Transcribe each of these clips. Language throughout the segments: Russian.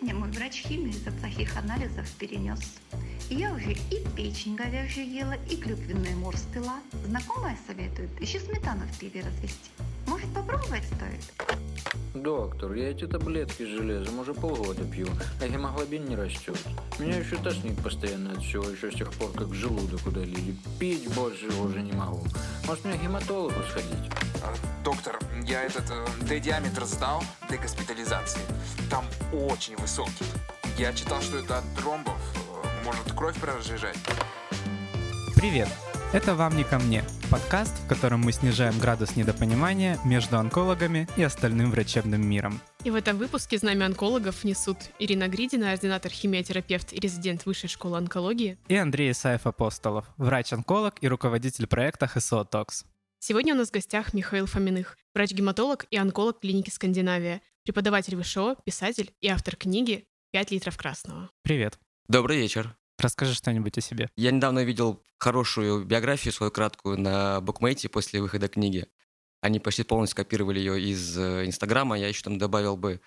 Мне мой врач химии из-за плохих анализов перенес. Я уже и печень говяжью ела, и клюквенный морс пила. Знакомая советует еще сметану в пиве развести. Может, попробовать стоит? Доктор, я эти таблетки с железом уже полгода пью, а гемоглобин не растет. Меня еще тошнит постоянно от всего, еще с тех пор, как желудок удалили. Пить больше уже не могу. Может, мне к гематологу сходить? Доктор, я этот э, D-диаметр сдал для госпитализации. Там очень высокий. Я читал, что это от тромбов. э, Может кровь проржижать. Привет! Это «Вам не ко мне» — подкаст, в котором мы снижаем градус недопонимания между онкологами и остальным врачебным миром. И в этом выпуске знамя онкологов несут Ирина Гридина, ординатор химиотерапевт и резидент Высшей школы онкологии. И Андрей Исаев Апостолов, врач-онколог и руководитель проекта ХСО ТОКС. Сегодня у нас в гостях Михаил Фоминых, врач-гематолог и онколог клиники «Скандинавия», преподаватель ВШО, писатель и автор книги «5 литров красного». Привет. Добрый вечер. Расскажи что-нибудь о себе. Я недавно видел хорошую биографию свою краткую на букмейте после выхода книги. Они почти полностью копировали ее из э, Инстаграма. Я еще там добавил бы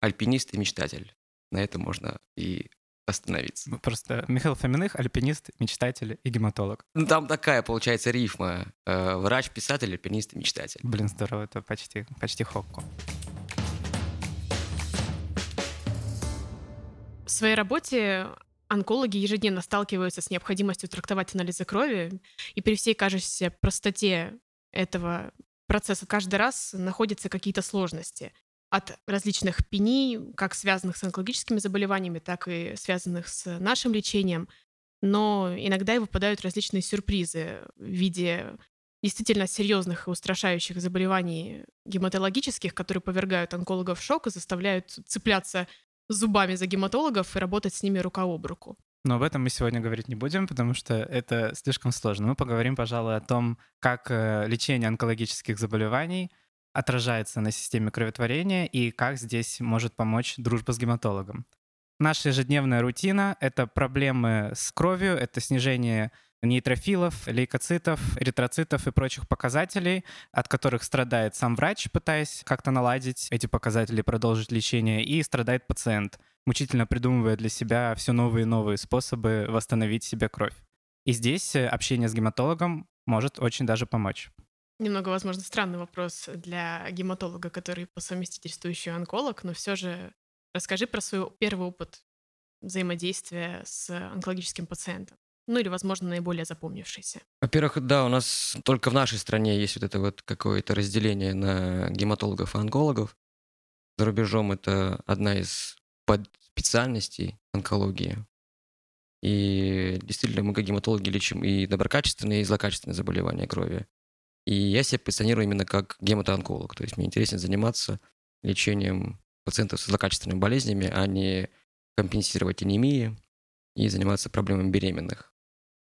альпинист и мечтатель. На этом можно и остановиться. Просто Михаил Фоминых, альпинист, мечтатель и гематолог. Ну, там такая, получается, рифма. Э, Врач, писатель, альпинист и мечтатель. Блин, здорово, это почти, почти хокку. В своей работе онкологи ежедневно сталкиваются с необходимостью трактовать анализы крови, и при всей кажущейся простоте этого процесса каждый раз находятся какие-то сложности от различных пений, как связанных с онкологическими заболеваниями, так и связанных с нашим лечением. Но иногда и выпадают различные сюрпризы в виде действительно серьезных и устрашающих заболеваний гематологических, которые повергают онкологов в шок и заставляют цепляться зубами за гематологов и работать с ними рука об руку. Но об этом мы сегодня говорить не будем, потому что это слишком сложно. Мы поговорим, пожалуй, о том, как э, лечение онкологических заболеваний отражается на системе кроветворения и как здесь может помочь дружба с гематологом. Наша ежедневная рутина — это проблемы с кровью, это снижение нейтрофилов, лейкоцитов, эритроцитов и прочих показателей, от которых страдает сам врач, пытаясь как-то наладить эти показатели, продолжить лечение, и страдает пациент, мучительно придумывая для себя все новые и новые способы восстановить себе кровь. И здесь э, общение с гематологом может очень даже помочь. Немного, возможно, странный вопрос для гематолога, который по совместительству еще и онколог, но все же расскажи про свой первый опыт взаимодействия с онкологическим пациентом. Ну или, возможно, наиболее запомнившийся. Во-первых, да, у нас только в нашей стране есть вот это вот какое-то разделение на гематологов и онкологов. За рубежом это одна из подспециальностей онкологии. И действительно, мы как гематологи лечим и доброкачественные, и злокачественные заболевания крови. И я себя позиционирую именно как гематоонколог. То есть мне интересно заниматься лечением пациентов с злокачественными болезнями, а не компенсировать анемии и заниматься проблемами беременных.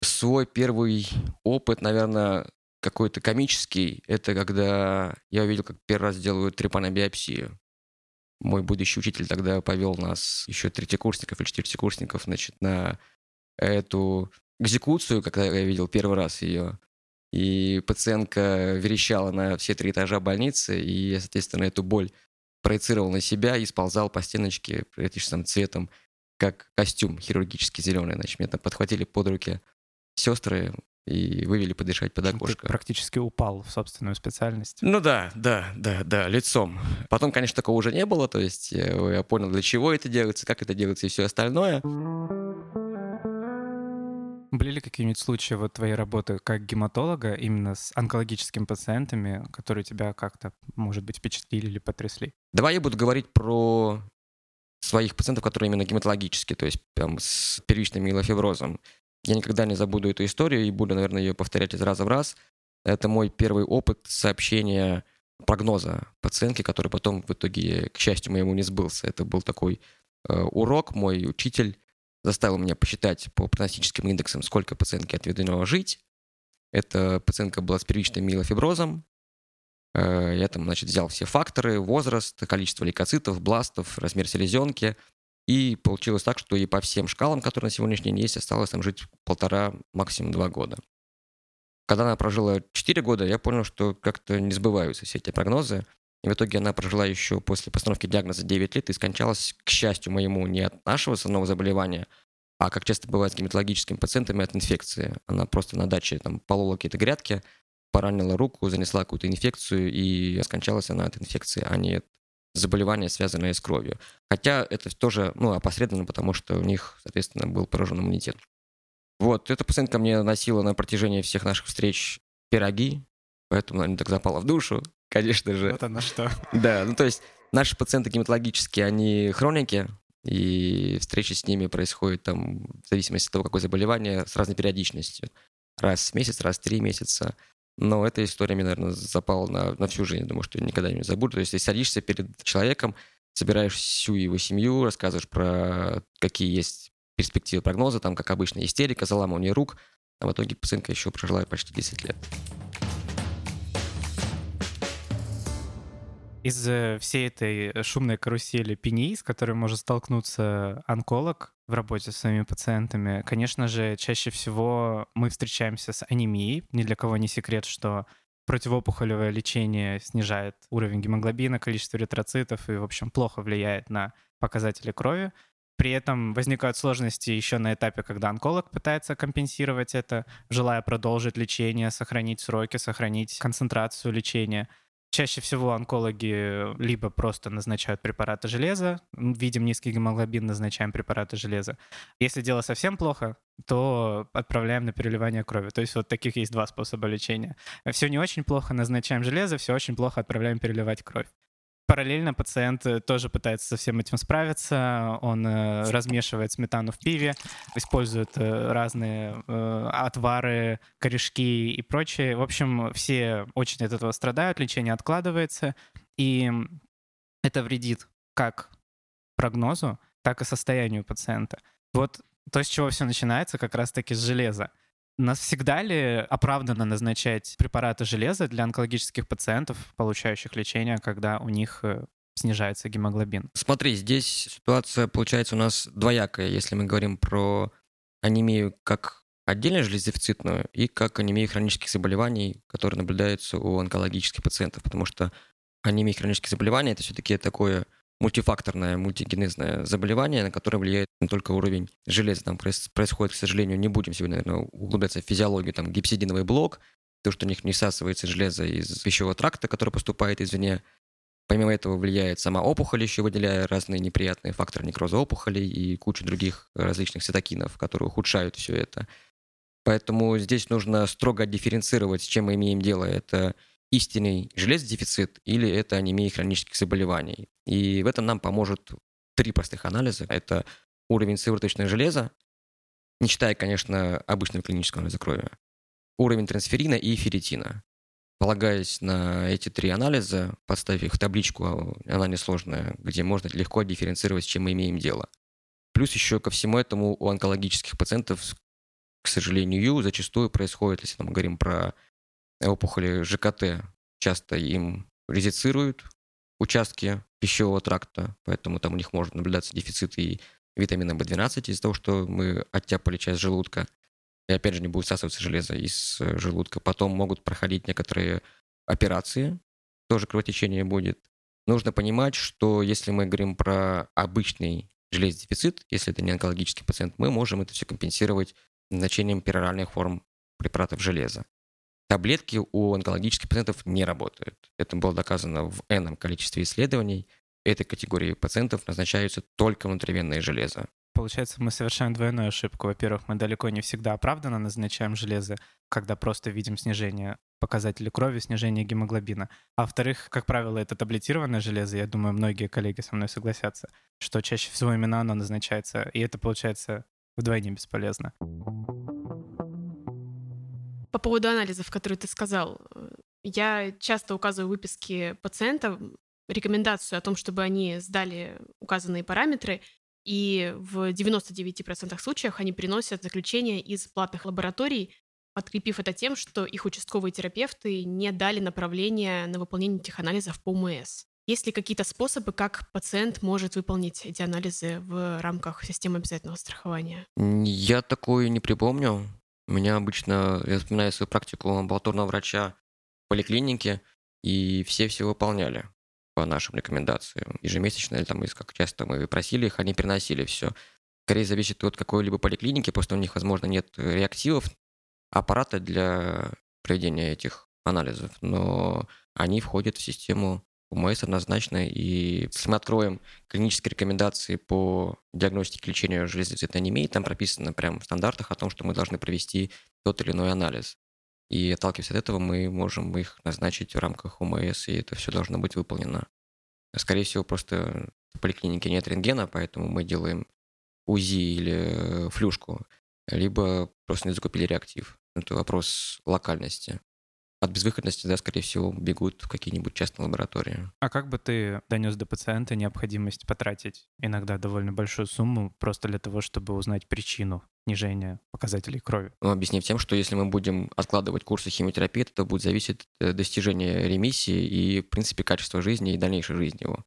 Свой первый опыт, наверное, какой-то комический, это когда я увидел, как первый раз делают трепанобиопсию. Мой будущий учитель тогда повел нас, еще третьекурсников или четвертикурсников, значит, на эту экзекуцию, когда я видел первый раз ее. И пациентка верещала на все три этажа больницы, и я, соответственно, эту боль проецировал на себя и сползал по стеночке практически цветом, как костюм хирургический зеленый. Значит, меня там подхватили под руки сестры и вывели подышать под Ты окошко. практически упал в собственную специальность. Ну да, да, да, да, лицом. Потом, конечно, такого уже не было, то есть я, я понял, для чего это делается, как это делается и все остальное. Были ли какие-нибудь случаи вот твоей работы как гематолога именно с онкологическими пациентами, которые тебя как-то, может быть, впечатлили или потрясли? Давай я буду говорить про своих пациентов, которые именно гематологические, то есть прям с первичным миелофиброзом. Я никогда не забуду эту историю и буду, наверное, ее повторять из раза в раз. Это мой первый опыт сообщения прогноза пациентки, который потом в итоге, к счастью моему, не сбылся. Это был такой э, урок. Мой учитель заставил меня посчитать по прогностическим индексам, сколько пациентке отведено жить. Эта пациентка была с первичным миелофиброзом. Э, Я там, значит, взял все факторы, возраст, количество лейкоцитов, бластов, размер селезенки. И получилось так, что и по всем шкалам, которые на сегодняшний день есть, осталось там жить полтора, максимум два года. Когда она прожила 4 года, я понял, что как-то не сбываются все эти прогнозы. В итоге она прожила еще после постановки диагноза 9 лет и скончалась, к счастью моему, не от нашего основного заболевания, а как часто бывает с гематологическими пациентами, от инфекции. Она просто на даче там полола какие-то грядки, поранила руку, занесла какую-то инфекцию, и скончалась она от инфекции, а не от заболевания, связанные с кровью. Хотя это тоже ну, опосредованно, потому что у них, соответственно, был поражен иммунитет. Вот, эта пациентка мне носила на протяжении всех наших встреч пироги, поэтому она так запала в душу, конечно же. Вот оно что. Да, ну то есть наши пациенты гематологические, они хроники, и встречи с ними происходят там в зависимости от того, какое заболевание, с разной периодичностью. Раз в месяц, раз в три месяца. Но эта история мне, наверное, запала на, на всю жизнь. Думаю, что я никогда не забуду. То есть ты садишься перед человеком, собираешь всю его семью, рассказываешь про какие есть перспективы прогноза, там, как обычно, истерика, заламывание рук, а в итоге пациентка еще прожила почти 10 лет. Из э, всей этой шумной карусели пеней, с которой может столкнуться онколог в работе с своими пациентами, конечно же, чаще всего мы встречаемся с анемией. Ни для кого не секрет, что противоопухолевое лечение снижает уровень гемоглобина, количество эритроцитов и, в общем, плохо влияет на показатели крови. При этом возникают сложности еще на этапе, когда онколог пытается компенсировать это, желая продолжить лечение, сохранить сроки, сохранить концентрацию лечения. Чаще всего онкологи либо просто назначают препараты железа, видим низкий гемоглобин, назначаем препараты железа. Если дело совсем плохо, то отправляем на переливание крови. То есть вот таких есть два способа лечения. Все не очень плохо, назначаем железо, все очень плохо, отправляем переливать кровь параллельно пациент э, тоже пытается со всем этим справиться. Он э, размешивает сметану в пиве, использует э, разные отвары, корешки и прочее. В общем, все очень от этого страдают, лечение откладывается, и это вредит как прогнозу, так и состоянию пациента. Вот то, с чего все начинается, как раз-таки с железа. Нас всегда ли оправданно назначать препараты железа для онкологических пациентов, получающих лечение, когда у них э, снижается гемоглобин? Смотри, здесь ситуация получается у нас двоякая, если мы говорим про анемию как отдельно железодефицитную и как анемию хронических заболеваний, которые наблюдаются у онкологических пациентов, потому что анемия хронических заболеваний это все-таки такое мультифакторное, мультигенезное заболевание, на которое влияет не только уровень железа. Там происходит, к сожалению, не будем сегодня, наверное, углубляться в физиологию, там гипсидиновый блок, то, что у них не всасывается железо из пищевого тракта, который поступает извне. Помимо этого влияет сама опухоль, еще выделяя разные неприятные факторы некроза опухолей и кучу других различных цитокинов, которые ухудшают все это. Поэтому здесь нужно строго дифференцировать, с чем мы имеем дело. Это истинный железодефицит или это анемия хронических заболеваний. И в этом нам поможет три простых анализа. Это уровень сывороточного железа, не считая, конечно, обычного клинического анализа крови, уровень трансферина и ферритина. Полагаясь на эти три анализа, подставив их в табличку, она несложная, где можно легко дифференцировать, с чем мы имеем дело. Плюс еще ко всему этому у онкологических пациентов, к сожалению, зачастую происходит, если мы говорим про опухоли ЖКТ часто им резицируют участки пищевого тракта, поэтому там у них может наблюдаться дефицит и витамина В12 из-за того, что мы оттяпали часть желудка. И опять же не будет всасываться железо из э, желудка. Потом могут проходить некоторые операции, тоже кровотечение будет. Нужно понимать, что если мы говорим про обычный железодефицит, если это не онкологический пациент, мы можем это все компенсировать назначением пероральных форм препаратов железа. Таблетки у онкологических пациентов не работают. Это было доказано в энном количестве исследований. Этой категории пациентов назначаются только внутривенное железо. Получается, мы совершаем двойную ошибку. Во-первых, мы далеко не всегда оправданно назначаем железо, когда просто видим снижение показателей крови, снижение гемоглобина. А во-вторых, как правило, это таблетированное железо, я думаю, многие коллеги со мной согласятся, что чаще всего именно оно назначается, и это получается вдвойне бесполезно. По поводу анализов, которые ты сказал, я часто указываю в выписке пациента рекомендацию о том, чтобы они сдали указанные параметры, и в 99% случаев они приносят заключение из платных лабораторий, подкрепив это тем, что их участковые терапевты не дали направления на выполнение этих анализов по УМС. Есть ли какие-то способы, как пациент может выполнить эти анализы в рамках системы обязательного страхования? Я такое не припомню. У меня обычно, я вспоминаю свою практику амбулаторного врача в поликлинике, и все все выполняли. по нашим рекомендациям. Ежемесячно или там, как часто мы просили их, они приносили все. Скорее зависит от какой-либо поликлиники, просто у них, возможно, нет реактивов, аппарата для проведения этих анализов, но они входят в систему УМС однозначно, и если мы откроем клинические рекомендации по диагностике и лечению железоцветной анемии, там прописано прямо в стандартах о том, что мы должны провести тот или иной анализ. И отталкиваясь от этого, мы можем их назначить в рамках УМС, и это все должно быть выполнено. Скорее всего, просто в поликлинике нет рентгена, поэтому мы делаем УЗИ или флюшку, либо просто не закупили реактив. Это вопрос локальности от безвыходности, да, скорее всего, бегут в какие-нибудь частные лаборатории. А как бы ты донес до пациента необходимость потратить иногда довольно большую сумму просто для того, чтобы узнать причину снижения показателей крови? Ну, объяснив тем, что если мы будем откладывать курсы химиотерапии, то будет зависеть от э, достижения ремиссии и, в принципе, качества жизни и дальнейшей жизни его.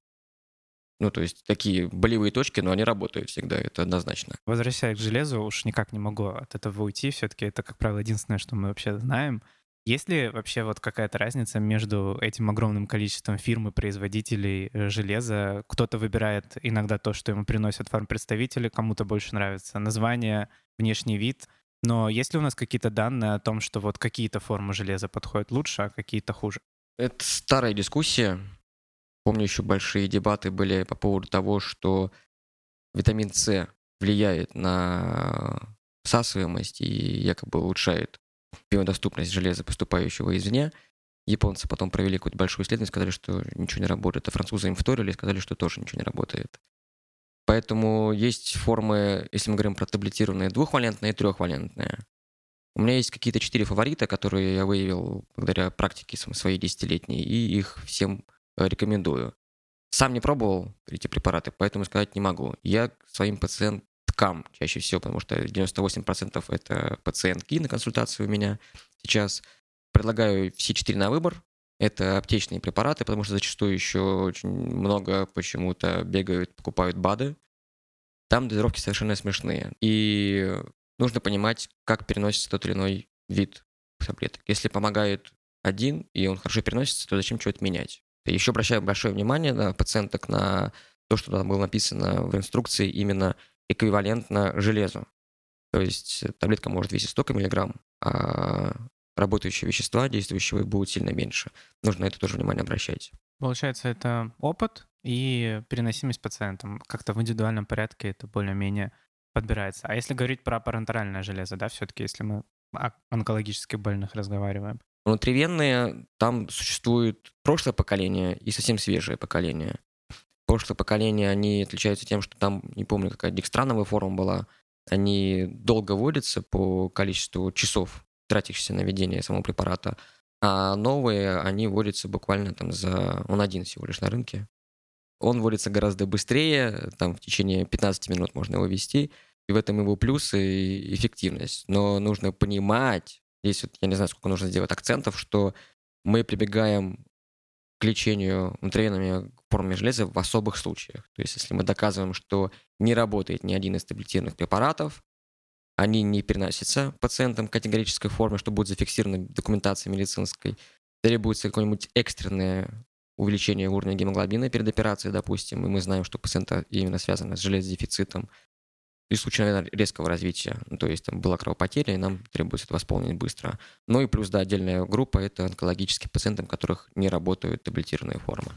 Ну, то есть такие болевые точки, но они работают всегда, это однозначно. Возвращаясь к железу, уж никак не могу от этого уйти. Все-таки это, как правило, единственное, что мы вообще знаем. Есть ли вообще вот какая-то разница между этим огромным количеством фирм и производителей э, железа? Кто-то выбирает иногда то, что ему приносят фармпредставители, кому-то больше нравится название, внешний вид. Но есть ли у нас какие-то данные о том, что вот какие-то формы железа подходят лучше, а какие-то хуже? Это старая дискуссия. Помню, еще большие дебаты были по поводу того, что витамин С влияет на всасываемость и якобы улучшает биодоступность железа, поступающего извне. Японцы потом провели какую-то большую исследование, сказали, что ничего не работает, а французы им вторили и сказали, что тоже ничего не работает. Поэтому есть формы, если мы говорим про таблетированные, двухвалентные и трехвалентные. У меня есть какие-то четыре фаворита, которые я выявил благодаря практике своей десятилетней, и их всем э, рекомендую. Сам не пробовал эти препараты, поэтому сказать не могу. Я своим пациент, ткам чаще всего, потому что 98% это пациентки на консультации у меня сейчас. Предлагаю все четыре на выбор. Это аптечные препараты, потому что зачастую еще очень много почему-то бегают, покупают БАДы. Там дозировки совершенно смешные. И нужно понимать, как переносится тот или иной вид таблеток. Если помогает один, и он хорошо переносится, то зачем что-то менять? Еще обращаю большое внимание на пациенток на то, что там было написано в инструкции именно эквивалентно железу. То есть таблетка может весить столько миллиграмм, а работающие вещества, действующего, будут сильно меньше. Нужно на это тоже внимание обращать. Получается, это опыт и переносимость пациентам. Как-то в индивидуальном порядке это более-менее подбирается. А если говорить про парентеральное железо, да, все-таки, если мы о онкологических больных разговариваем? Внутривенные, там существует прошлое поколение и совсем свежее поколение. Прошлое поколение, они отличаются тем, что там, не помню, какая декстрановая форма была, они долго вводятся по количеству часов, тратящихся на введение самого препарата, а новые, они вводятся буквально там за... Он один всего лишь на рынке. Он вводится гораздо быстрее, там в течение 15 минут можно его ввести, и в этом его плюсы и эффективность. Но нужно понимать, здесь вот, я не знаю, сколько нужно сделать акцентов, что мы прибегаем к лечению внутривенными формами железа в особых случаях. То есть если мы доказываем, что не работает ни один из таблетированных препаратов, они не переносятся пациентам в категорической форме, что будет зафиксировано документацией медицинской, требуется какое-нибудь экстренное увеличение уровня гемоглобина перед операцией, допустим, и мы знаем, что пациента именно связано с железодефицитом, и в случае, наверное, резкого развития, ну, то есть там была кровопотеря, и нам требуется это восполнить быстро. Ну и плюс, да, отдельная группа — это онкологические пациенты, у которых не работают таблетированные формы.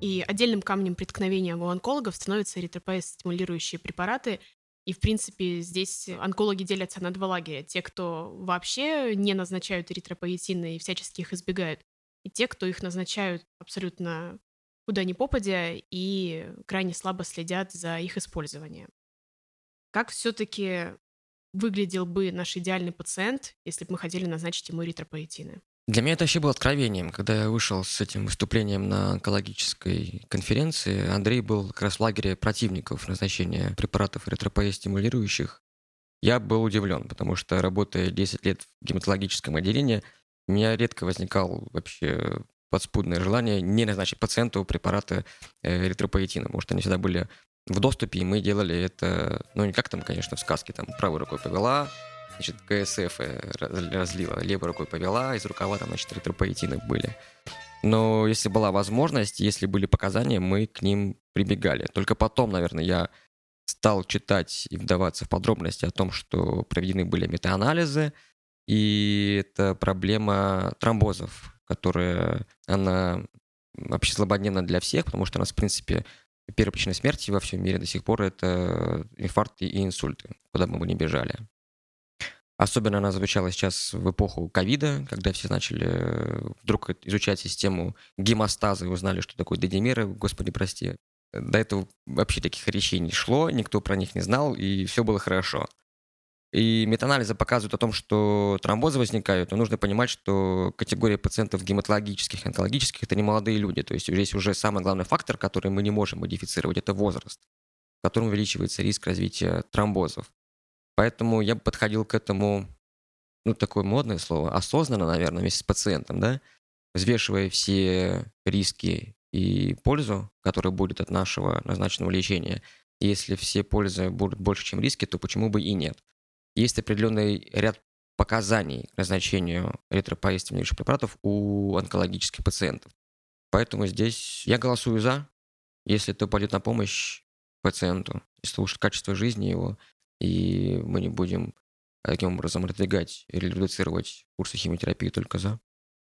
И отдельным камнем преткновения у онкологов становятся эритропоэз-стимулирующие препараты. И, в принципе, здесь онкологи делятся на два лагеря. Те, кто вообще не назначают эритропоэтины и всячески их избегают, и те, кто их назначают абсолютно куда ни попадя и крайне слабо следят за их использованием. Как все-таки выглядел бы наш идеальный пациент, если бы мы хотели назначить ему эритропоэтины? Для меня это вообще было откровением. Когда я вышел с этим выступлением на онкологической конференции, Андрей был как раз в лагере противников назначения препаратов эритропоэстимулирующих. Я был удивлен, потому что, работая 10 лет в гематологическом отделении, у меня редко возникал вообще подспудное желание не назначить пациенту препараты эритропоэтина, потому что они всегда были в доступе, и мы делали это, ну, не как там, конечно, в сказке, там, правой рукой повела, значит, КСФ э, раз- разлила, левой рукой повела, из рукава там, значит, эритропоэтины были. Но если была возможность, если были показания, мы к ним прибегали. Только потом, наверное, я стал читать и вдаваться в подробности о том, что проведены были метаанализы, и это проблема тромбозов, которая, она вообще злободневна для всех, потому что у нас, в принципе, первая причина смерти во всем мире до сих пор это инфаркты и инсульты, куда бы мы ни бежали. Особенно она звучала сейчас в эпоху ковида, когда все начали э, вдруг изучать систему гемостаза и узнали, что такое дедимеры, господи, прости. До этого вообще таких речей не шло, никто про них не знал, и все было хорошо. И метаанализы показывают о том, что тромбозы возникают, но нужно понимать, что категория пациентов гематологических онкологических – это не молодые люди. То есть здесь уже самый главный фактор, который мы не можем модифицировать, это возраст, в котором увеличивается риск развития тромбозов. Поэтому я бы подходил к этому, ну, такое модное слово, осознанно, наверное, вместе с пациентом, да, взвешивая все риски и пользу, которая будет от нашего назначенного лечения. Если все пользы будут больше, чем риски, то почему бы и нет? Есть определенный ряд показаний к назначению эритропоэтинных препаратов у онкологических пациентов. Поэтому здесь я голосую за, если это пойдет на помощь пациенту, если улучшит качество жизни его, и мы не будем таким образом отодвигать или редуцировать курсы химиотерапии только за.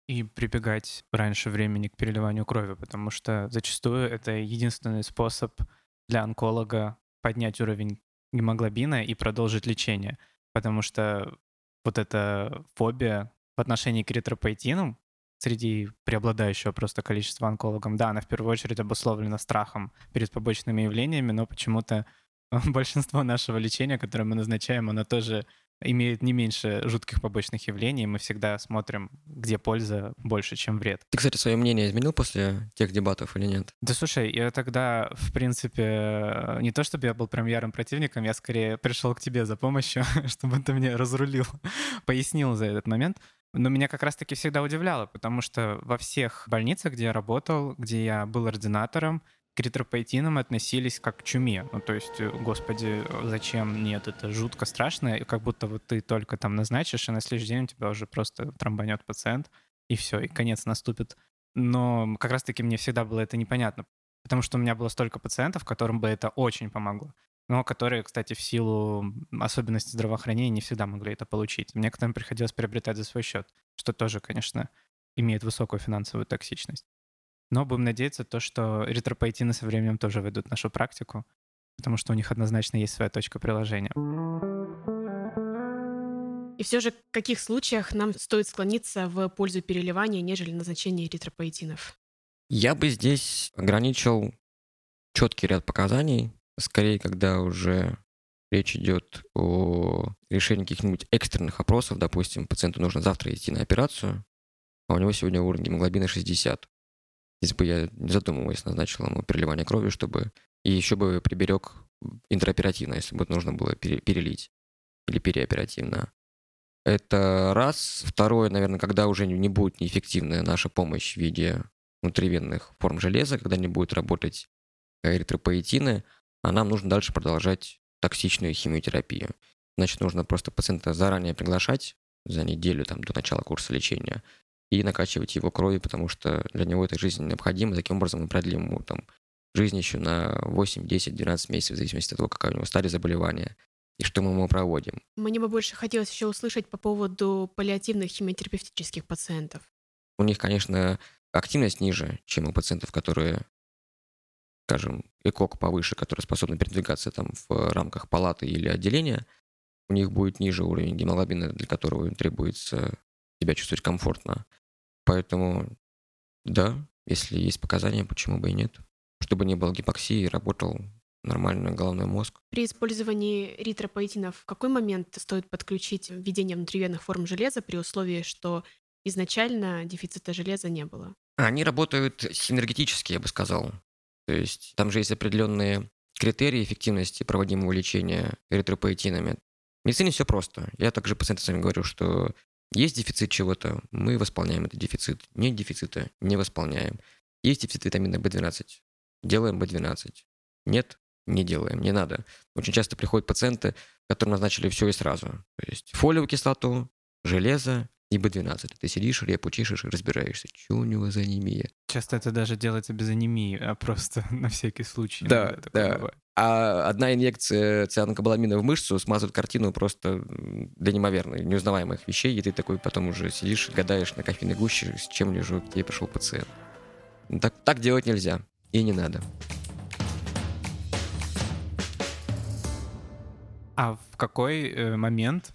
И прибегать раньше времени к переливанию крови, потому что зачастую это единственный способ для онколога поднять уровень гемоглобина и продолжить лечение. Потому что вот эта фобия в отношении к эритропоэтинам среди преобладающего просто количества онкологов, да, она в первую очередь обусловлена страхом перед побочными явлениями, но почему-то большинство нашего лечения, которое мы назначаем, оно тоже имеет не меньше жутких побочных явлений. Мы всегда смотрим, где польза больше, чем вред. Ты, кстати, свое мнение изменил после тех дебатов или нет? Да слушай, я тогда, в принципе, не то чтобы я был прям ярым противником, я скорее пришел к тебе за помощью, чтобы ты мне разрулил, пояснил за этот момент. Но меня как раз-таки всегда удивляло, потому что во всех больницах, где я работал, где я был ординатором, к эритропоэтинам относились как к чуме. Ну, то есть, э, господи, зачем? Нет, это жутко страшно, и как будто вот ты только там назначишь, и на следующий день у тебя уже просто тромбанет пациент, и все, и конец наступит. Но как раз-таки мне всегда было это непонятно, потому что у меня было столько пациентов, которым бы это очень помогло но которые, кстати, в силу особенностей здравоохранения не всегда могли это получить. Некоторым приходилось приобретать за свой счет, что тоже, конечно, имеет высокую финансовую токсичность. Но будем надеяться, то, что эритропоэтины со временем тоже войдут в нашу практику, потому что у них однозначно есть своя точка приложения. И все же, в каких случаях нам стоит склониться в пользу переливания, нежели назначения эритропоэтинов? Я бы здесь ограничил четкий ряд показаний, скорее, когда уже речь идет о решении каких-нибудь экстренных опросов, допустим, пациенту нужно завтра идти на операцию, а у него сегодня уровень гемоглобина 60. Здесь бы я, не задумываясь, назначил ему переливание крови, чтобы... И еще бы приберег интраоперативно, если бы нужно было перелить. Или переоперативно. Это раз. Второе, наверное, когда уже не будет неэффективная наша помощь в виде внутривенных форм железа, когда не будет работать эритропоэтины, а нам нужно дальше продолжать токсичную химиотерапию. Значит, нужно просто пациента заранее приглашать за неделю там, до начала курса лечения и накачивать его кровью, потому что для него это жизнь необходима. Таким образом мы продлим ему там, жизнь еще на 8, 10, 12 месяцев, в зависимости от того, какая у него стадия заболевания и что мы ему проводим. Мне бы больше хотелось еще услышать по поводу паллиативных химиотерапевтических пациентов. У них, конечно, активность ниже, чем у пациентов, которые скажем, ЭКОК повыше, который способны передвигаться там в рамках палаты или отделения, у них будет ниже уровень гемоглобина, для которого им требуется себя чувствовать комфортно. Поэтому, да, если есть показания, почему бы и нет. Чтобы не было гипоксии, работал нормально головной мозг. При использовании эритропоэтинов в какой момент стоит подключить введение внутривенных форм железа при условии, что изначально дефицита железа не было? Они работают синергетически, я бы сказал. То есть там же есть определенные критерии эффективности проводимого лечения эритропоэтинами. В медицине все просто. Я также пациентам с вами говорю, что есть дефицит чего-то, мы восполняем этот дефицит. Нет дефицита, не восполняем. Есть дефицит витамина В12, делаем В12. Нет, не делаем, не надо. Очень часто приходят пациенты, которым назначили все и сразу. То есть фолиевую кислоту, железо и B12. Ты сидишь, репу чешешь и разбираешься, что у него за анемия. Часто это даже делается без анемии, а просто на всякий случай. Да, да. бывает. А одна инъекция цианокобаламина в мышцу смазывает картину просто до неимоверной, неузнаваемых вещей, и ты такой потом уже сидишь, гадаешь на кофейной гуще, с чем лежу, к тебе пришел пациент. Ну, Так, так делать нельзя. И не надо. А в какой э, момент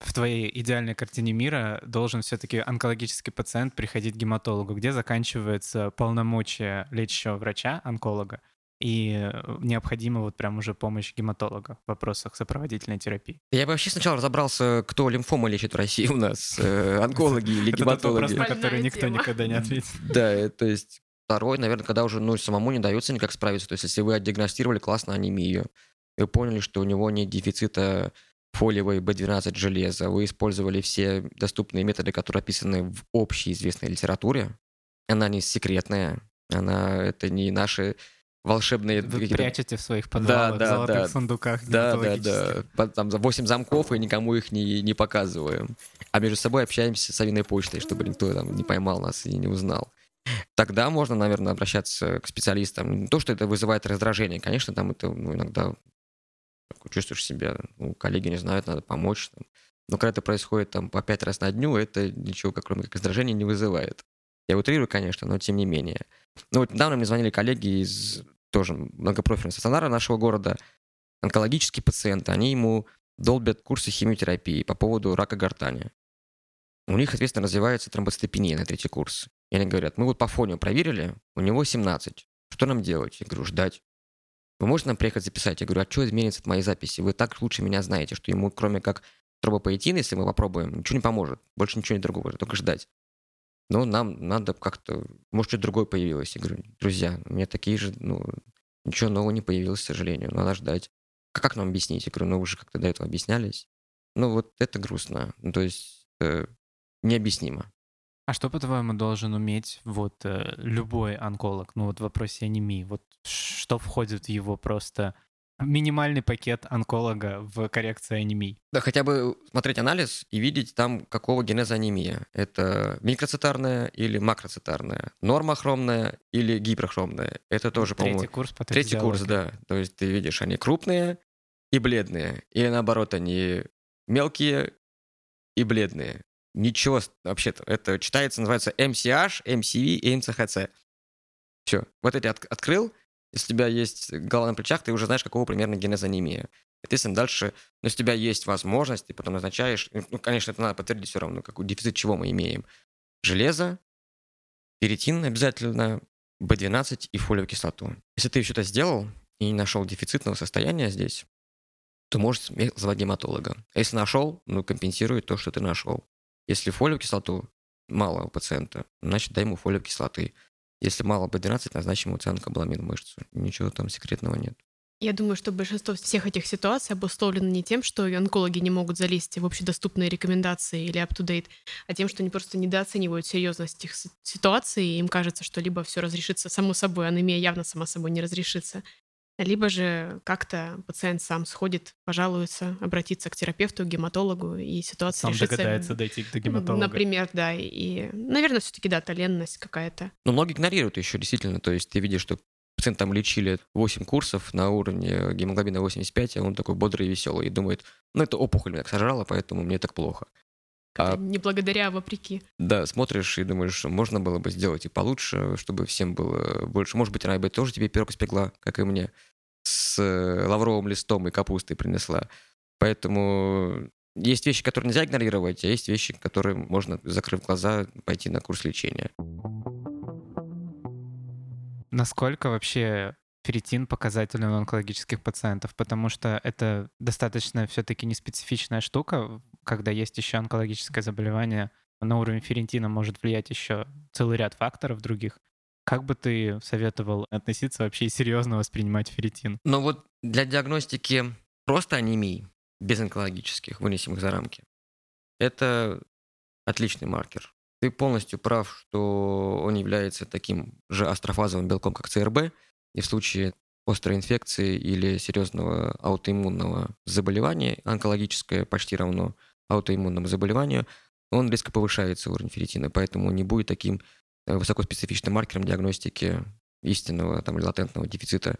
в твоей идеальной картине мира должен все-таки онкологический пациент приходить к гематологу? Где заканчивается полномочия лечащего врача, онколога, и необходима вот прям уже помощь гематолога в вопросах сопроводительной терапии? Я бы вообще сначала разобрался, кто лимфомы лечит в России у нас, э, онкологи или Это тот вопрос, гематологи. на который никто никогда не ответит. Да, э, то есть второй, наверное, когда уже ну, самому не дается никак справиться. То есть если вы диагностировали классно анемию, вы поняли, что у него нет дефицита фолиевой B12 железа, вы использовали все доступные методы, которые описаны в общей известной литературе, она не секретная, она это не наши волшебные... Вы прячете в своих подвалах, да, в золотых да. сундуках Да, да, да. Там за 8 замков и никому их не, не показываем. А между собой общаемся с авиной почтой, чтобы никто там не поймал нас и не узнал. Тогда можно, наверное, обращаться к специалистам. Не то, что это вызывает раздражение. Конечно, там это ну, иногда чувствуешь себя, ну, коллеги не знают, надо помочь. Там. Но когда это происходит там по пять раз на дню, это ничего, как, кроме как раздражения, не вызывает. Я утрирую, конечно, но тем не менее. Ну вот недавно мне звонили коллеги из тоже многопрофильного стационара нашего города, онкологические пациенты, они ему долбят курсы химиотерапии по поводу рака гортани. У них, соответственно, развивается тромбоцитопения на третий курс. И они говорят, мы вот по фоне проверили, у него 17. Что нам делать? Я говорю, ждать. Вы можете нам приехать записать? Я говорю, а что изменится от моей записи? Вы так лучше меня знаете, что ему, кроме как тромбопоэтин, если мы попробуем, ничего не поможет. Больше ничего не другого, только ждать. Но нам надо как-то... Может, что-то другое появилось. Я говорю, друзья, у меня такие же... Ну, ничего нового не появилось, к сожалению. Надо ждать. А как нам объяснить? Я говорю, ну вы же как-то до этого объяснялись. Ну вот это грустно. Ну, то есть э, необъяснимо. А что, по-твоему, должен уметь вот э, любой онколог, ну вот в вопросе анемии? Вот что входит в его просто минимальный пакет онколога в коррекции анемии? Да, хотя бы смотреть анализ и видеть там, какого генеза анемия. Это микроцитарная или макроцитарная, нормохромная или гиперхромная. Это тоже, Третий по-моему, курс по третий курс, да. То есть ты видишь, они крупные и бледные. Или наоборот, они мелкие и бледные. Ничего вообще-то. Это читается, называется MCH, MCV и MCHC. Все. Вот эти от- открыл. Если у тебя есть голова на плечах, ты уже знаешь, какого примерно генеза анемия. Соответственно, дальше, ну, если у тебя есть возможность, ты потом назначаешь, ну, конечно, это надо подтвердить все равно, какой дефицит чего мы имеем. Железо, перитин обязательно, B12 и фолиевую кислоту. Если ты все это сделал и не нашел дефицитного состояния здесь, то можешь звать гематолога. А если нашел, ну, компенсирует то, что ты нашел. Если фолиевую кислоту мало у пациента, значит, дай ему фолиевой кислоты. Если мало B12, назначим в мышцу. Ничего там секретного нет. Я думаю, что большинство всех этих ситуаций обусловлено не тем, что онкологи не могут залезть в общедоступные рекомендации или up-to-date, а тем, что они просто недооценивают серьезность их ситуации, и им кажется, что либо все разрешится само собой, анемия явно сама собой не разрешится, либо же как-то пациент сам сходит, пожалуется, обратится к терапевту, к гематологу, и ситуация Сам решится. догадается дойти до гематолога. Например, да. И, наверное, все-таки, да, таленность какая-то. Но многие игнорируют еще действительно. То есть ты видишь, что пациент там лечили 8 курсов на уровне гемоглобина 85, а он такой бодрый и веселый. И думает, ну это опухоль меня так сожрала, поэтому мне так плохо. А- Не благодаря, а вопреки. Да, смотришь и думаешь, что можно было бы сделать и получше, чтобы всем было больше. Может быть, бы тоже тебе пирог испекла, как и мне, с э, лавровым листом и капустой принесла. Поэтому есть вещи, которые нельзя игнорировать, а есть вещи, которые можно, закрыв глаза, пойти на курс лечения. Насколько вообще ферритин показателен у онкологических пациентов? Потому что это достаточно все-таки неспецифичная штука, когда есть еще онкологическое заболевание, на уровень ферритина может влиять еще целый ряд факторов других. Как бы ты советовал относиться вообще и серьезно воспринимать ферритин? Но вот для диагностики просто анемий, без онкологических, вынесем их за рамки, это отличный маркер. Ты полностью прав, что он является таким же астрофазовым белком, как ЦРБ, и в случае острой инфекции или серьезного аутоиммунного заболевания, онкологическое почти равно аутоиммунному заболеванию, он резко повышается уровень ферритина, поэтому не будет таким э, высокоспецифичным маркером диагностики истинного там, или латентного дефицита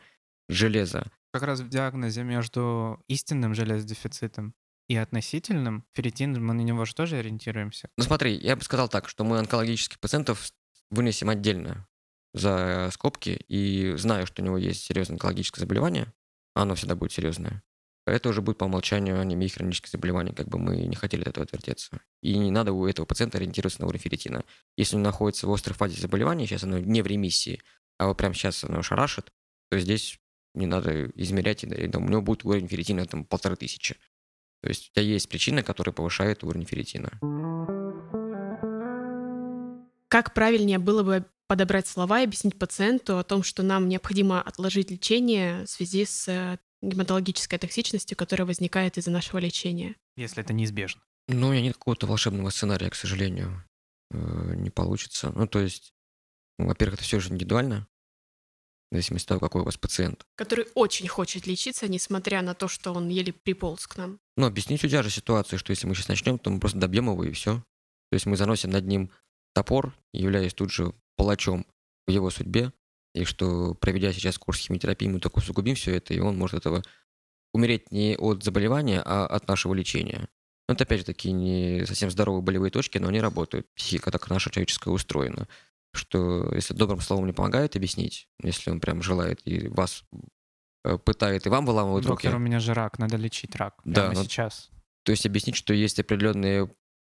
железа. Как раз в диагнозе между истинным железодефицитом и относительным ферритин, мы на него же тоже ориентируемся. Ну смотри, я бы сказал так, что мы онкологических пациентов вынесем отдельно за скобки и знаю, что у него есть серьезное онкологическое заболевание, оно всегда будет серьезное, это уже будет по умолчанию анемия хронических заболеваний, как бы мы не хотели от этого отвертеться. И не надо у этого пациента ориентироваться на уровень ферритина. Если он находится в острой фазе заболевания, сейчас оно не в ремиссии, а вот прямо сейчас оно шарашит, то здесь не надо измерять, и, там, у него будет уровень ферритина там полторы тысячи. То есть у тебя есть причина, которая повышает уровень ферритина. Как правильнее было бы подобрать слова и объяснить пациенту о том, что нам необходимо отложить лечение в связи с гематологической токсичностью, которая возникает из-за нашего лечения? Если это неизбежно. Ну, я нет какого-то волшебного сценария, к сожалению, э, не получится. Ну, то есть, ну, во-первых, это все же индивидуально, в зависимости от того, какой у вас пациент. Который очень хочет лечиться, несмотря на то, что он еле приполз к нам. Ну, объяснить у тебя же ситуацию, что если мы сейчас начнем, то мы просто добьем его и все. То есть мы заносим над ним топор, являясь тут же палачом в его судьбе, и что, проведя сейчас курс химиотерапии, мы только усугубим все это, и он может этого умереть не от заболевания, а от нашего лечения. Но это, опять же, такие не совсем здоровые болевые точки, но они работают. Психика так наша человеческая устроена. Что если добрым словом не помогает объяснить, если он прям желает и вас э, пытает, и вам выламывает Доктор, руки. у меня же рак, надо лечить рак. Да, Прямо ну- сейчас. То есть объяснить, что есть определенные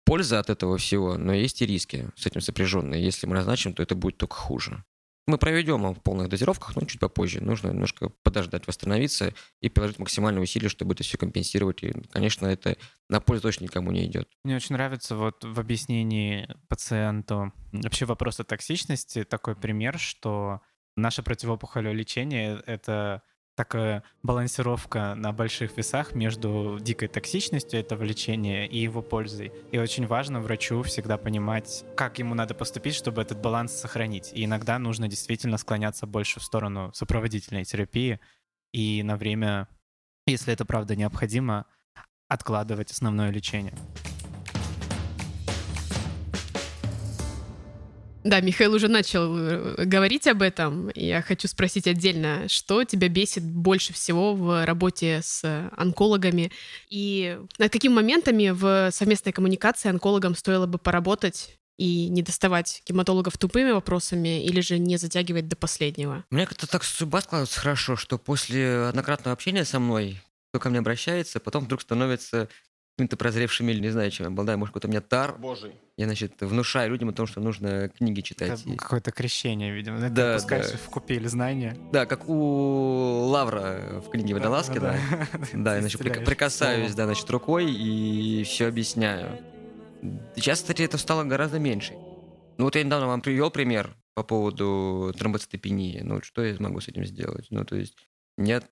пользы от этого всего, но есть и риски с этим сопряженные. Если мы назначим, то это будет только хуже. Мы проведем его в полных дозировках, но чуть попозже. Нужно немножко подождать, восстановиться и приложить максимальные усилия, чтобы это все компенсировать. И, конечно, это на пользу точно никому не идет. Мне очень нравится вот в объяснении пациенту вообще вопроса токсичности такой пример, что наше противоопухолевое лечение — это такая балансировка на больших весах между дикой токсичностью этого лечения и его пользой. И очень важно врачу всегда понимать, как ему надо поступить, чтобы этот баланс сохранить. И иногда нужно действительно склоняться больше в сторону сопроводительной терапии и на время, если это правда необходимо, откладывать основное лечение. Да, Михаил уже начал э, говорить об этом. Я хочу спросить отдельно, что тебя бесит больше всего в работе с онкологами? И над какими моментами в совместной коммуникации онкологам стоило бы поработать и не доставать гематологов тупыми вопросами или же не затягивать до последнего? У меня как-то так судьба складывается хорошо, что после однократного общения со мной кто ко мне обращается, потом вдруг становится каким-то прозревшим или не знаю, чем я обладаю, может, какой-то у меня тар. Божий. Я, значит, внушаю людям о том, что нужно книги читать. Это И- какое-то крещение, видимо. Ты Да, пускаешь да. в купель знания. Да, как у Лавра в книге Водолазки, да. Да, я, значит, прик- прикасаюсь, да, значит, рукой и все объясняю. Сейчас, кстати, это стало гораздо меньше. Ну вот я недавно вам привел пример по поводу тромбоцитопении. Ну вот что я могу с этим сделать? Ну то есть нет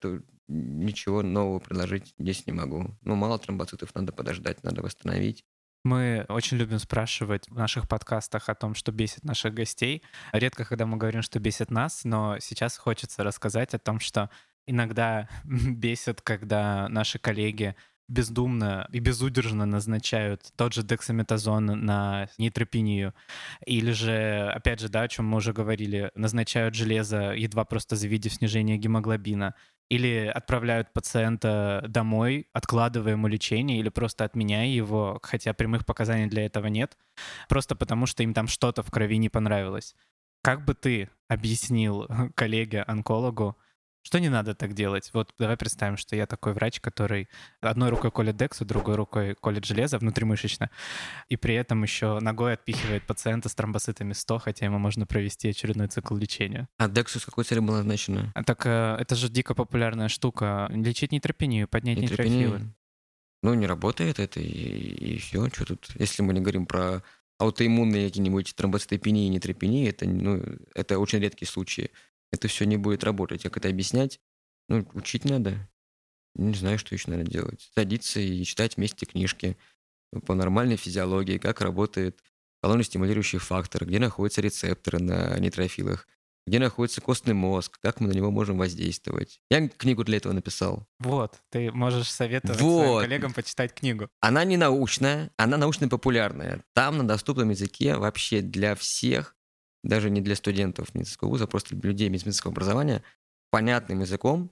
ничего нового предложить здесь не могу. Ну мало тромбоцитов, надо подождать, надо восстановить. Мы очень любим спрашивать в наших подкастах о том, что бесит наших гостей. Редко, когда мы говорим, что бесит нас, но сейчас хочется рассказать о том, что иногда бесит, когда наши коллеги бездумно и безудержно назначают тот же дексаметазон на нейтропению. Или же, опять же, да, о чем мы уже говорили, назначают железо, едва просто завидев снижение гемоглобина. Или отправляют пациента домой, откладывая ему лечение, или просто отменяя его, хотя прямых показаний для этого нет, просто потому что им там что-то в крови не понравилось. Как бы ты объяснил коллеге-онкологу, что не надо так делать? Вот давай представим, что я такой врач, который одной рукой колет дексу, другой рукой колет железо внутримышечно, и при этом еще ногой отпихивает пациента с тромбоцитами 100, хотя ему можно провести очередной цикл лечения. А Дексу с какой целью было назначено? А Так э, это же дико популярная штука. Лечить нейтропению, поднять нейтрофилы. Ну, не работает это, и, все. Что тут? Если мы не говорим про аутоиммунные какие-нибудь тромбоцитопении и нейтропении, это, ну, это очень редкие случаи. Это все не будет работать. Как это объяснять? Ну, учить надо. Не знаю, что еще надо делать. Садиться и читать вместе книжки по нормальной физиологии, как работает колонно-стимулирующий фактор, где находятся рецепторы на нейтрофилах, где находится костный мозг, как мы на него можем воздействовать. Я книгу для этого написал. Вот, ты можешь советовать Вот. своим коллегам почитать книгу. Она не научная, она научно-популярная. Там на доступном языке вообще для всех, даже не для студентов медицинского вуза, а просто для людей медицинского образования, понятным языком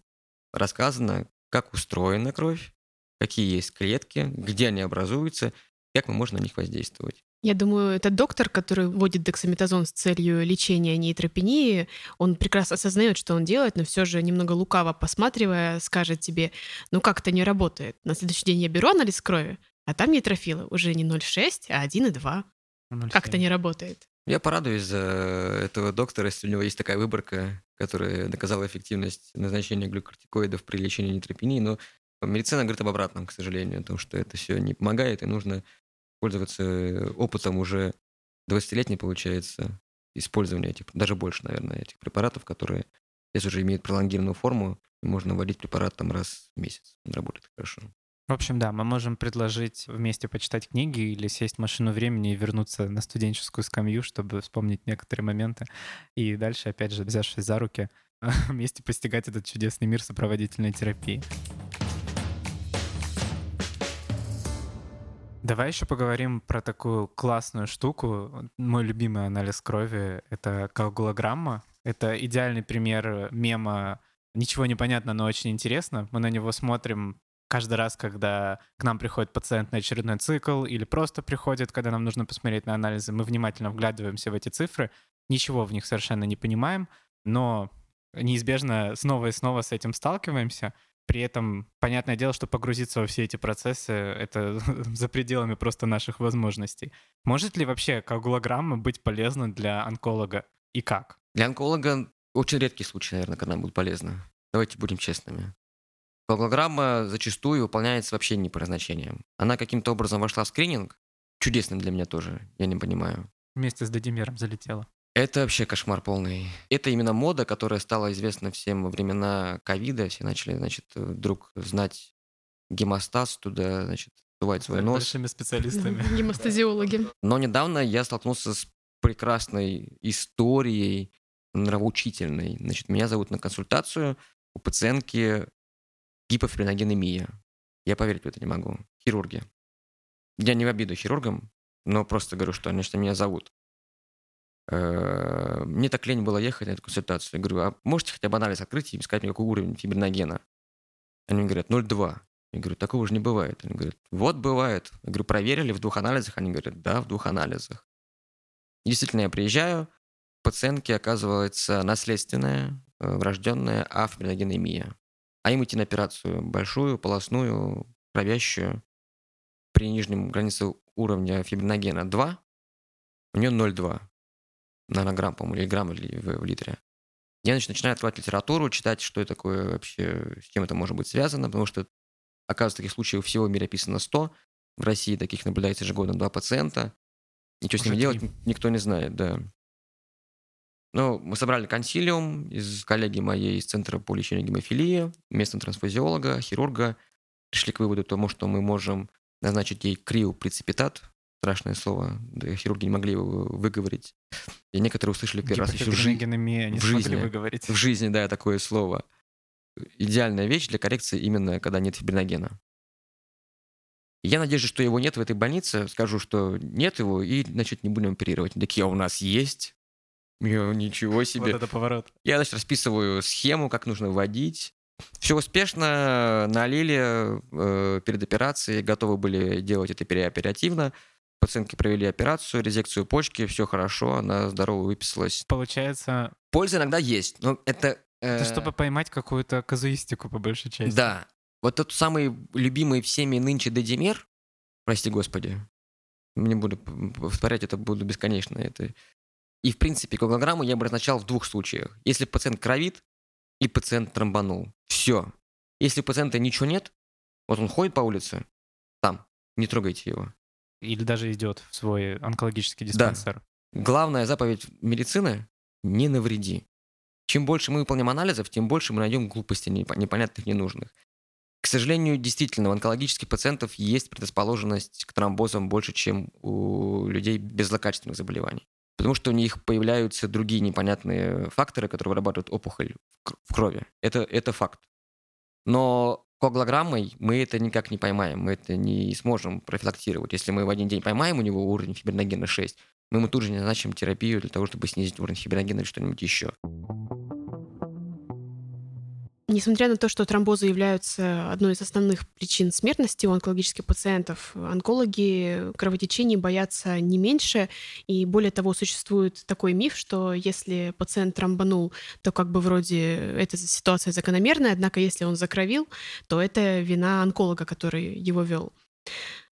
рассказано, как устроена кровь, какие есть клетки, где они образуются, как мы можем на них воздействовать. Я думаю, этот доктор, который вводит дексаметазон с целью лечения нейтропении, он прекрасно осознает, что он делает, но все же немного лукаво посматривая, скажет тебе, ну как это не работает. На следующий день я беру анализ крови, а там нейтрофилы уже не 0,6, а 1,2. Как это не работает? Я порадуюсь за этого доктора, если у него есть такая выборка, которая доказала эффективность назначения глюкортикоидов при лечении нейтропении, но медицина говорит об обратном, к сожалению, о том, что это все не помогает, и нужно пользоваться опытом уже 20-летней, получается, использования этих, даже больше, наверное, этих препаратов, которые здесь уже имеют пролонгированную форму, можно вводить препарат там раз в месяц. Он работает хорошо. В общем, да, мы можем предложить вместе почитать книги или сесть в машину времени и вернуться на студенческую скамью, чтобы вспомнить некоторые моменты. И дальше, опять же, взявшись за руки, вместе постигать этот чудесный мир сопроводительной терапии. Давай еще поговорим про такую классную штуку. Мой любимый анализ крови — это коагулограмма. Это идеальный пример мема «Ничего не понятно, но очень интересно». Мы на него смотрим каждый раз, когда к нам приходит пациент на очередной цикл или просто приходит, когда нам нужно посмотреть на анализы. Мы внимательно вглядываемся в эти цифры, ничего в них совершенно не понимаем, но неизбежно снова и снова с этим сталкиваемся — при этом, понятное дело, что погрузиться во все эти процессы — это за пределами просто наших возможностей. Может ли вообще коагулограмма быть полезна для онколога и как? Для онколога очень редкий случай, наверное, когда она будет полезна. Давайте будем честными. Коагулограмма зачастую выполняется вообще не по назначениям. Она каким-то образом вошла в скрининг, чудесным для меня тоже, я не понимаю. Вместе с додимером залетела. Это вообще кошмар полный. Это именно мода, которая стала известна всем во времена ковида. Все начали, значит, вдруг знать гемостаз туда, значит, сдувать свой нос. Большими специалистами. Гемостазиологи. Но недавно я столкнулся с прекрасной историей нравоучительной. Значит, меня зовут на консультацию у пациентки гипофреногенемия. Я поверить в это не могу. Хирурги. Я не в обиду хирургам, но просто говорю, что они что меня зовут. Э, Мне так лень было ехать на эту консультацию. Я говорю, а можете хотя бы анализ открыть и сказать мне, какой уровень фибриногена? Они мне говорят, 0,2. Я говорю, такого же не бывает. Они говорят, вот бывает. Я говорю, проверили в двух анализах? Они говорят, да, в двух анализах. Действительно, я приезжаю, пациентке оказывается наследственная, э, врожденная афибриногенемия. А им идти на операцию большую, полостную, кровящую. При нижнем границе уровня фибриногена 2, у нее 0,2 нанограмм, по-моему, или грамм в, в, в литре. Я начинаю открывать литературу, читать, что это такое вообще, с чем это может быть связано, потому что, оказывается, таких случаев всего в мире описано 100. В России таких наблюдается ежегодно 2 пациента. Ничего с ними делать никто не знает, да. Ну, мы собрали консилиум из коллеги моей из Центра по лечению гемофилии, местного трансфузиолога, хирурга. Пришли к выводу тому, что мы можем назначить ей криопреципитат, страшное слово, да, хирурги не могли его выговорить. И некоторые услышали первый раз еще в, жи- в жизни. выговорить. в жизни, да, такое слово. Идеальная вещь для коррекции именно когда нет фибриногена. Я надеюсь, что его нет в этой больнице. Скажу, что нет его, и, значит, не будем оперировать. Такие, а у нас есть. Я, ничего Вот себе. это поворот. Я, значит, расписываю схему, как нужно вводить. Все успешно, налили э, перед операцией, готовы были делать это переоперативно. Пациентки провели операцию, резекцию почки, все хорошо, она здорово выписалась. Получается, Польза иногда есть, но это... э, это чтобы поймать какую-то казуистику по большей части. Да. Вот тот самый любимый всеми нынче дедимер, прости господи, не буду повторять, это буду бесконечно. Это... И, в принципе, коглограмму я бы назначал в двух случаях. Если пациент кровит и пациент тромбанул. Все. Если у пациента ничего нет, вот он ходит по улице, там, не трогайте его. Или даже идет в свой онкологический Да. диспансер. Главная заповедь медицины – не навреди. Чем больше мы выполним анализов, тем больше мы найдем глупостей непо- непонятных, ненужных. К сожалению, действительно, у онкологических пациентов есть предрасположенность к тромбозам больше, чем у людей без злокачественных заболеваний. Потому что у них появляются другие непонятные факторы, которые вырабатывают опухоль в кр- в крови. Это, это факт. Но коглограммой мы это никак не поймаем, мы это не сможем профилактировать. Если мы в один день поймаем у него уровень фибриногена 6, мы ему тут же назначим терапию для того, чтобы снизить уровень фибриногена или что-нибудь еще. Несмотря на то, что тромбозы являются одной из основных причин смертности у онкологических пациентов, онкологи кровотечений боятся не меньше. И более того, существует такой миф, что если пациент тромбанул, то как бы вроде эта ситуация закономерная, однако если он закровил, то это вина онколога, который его вел.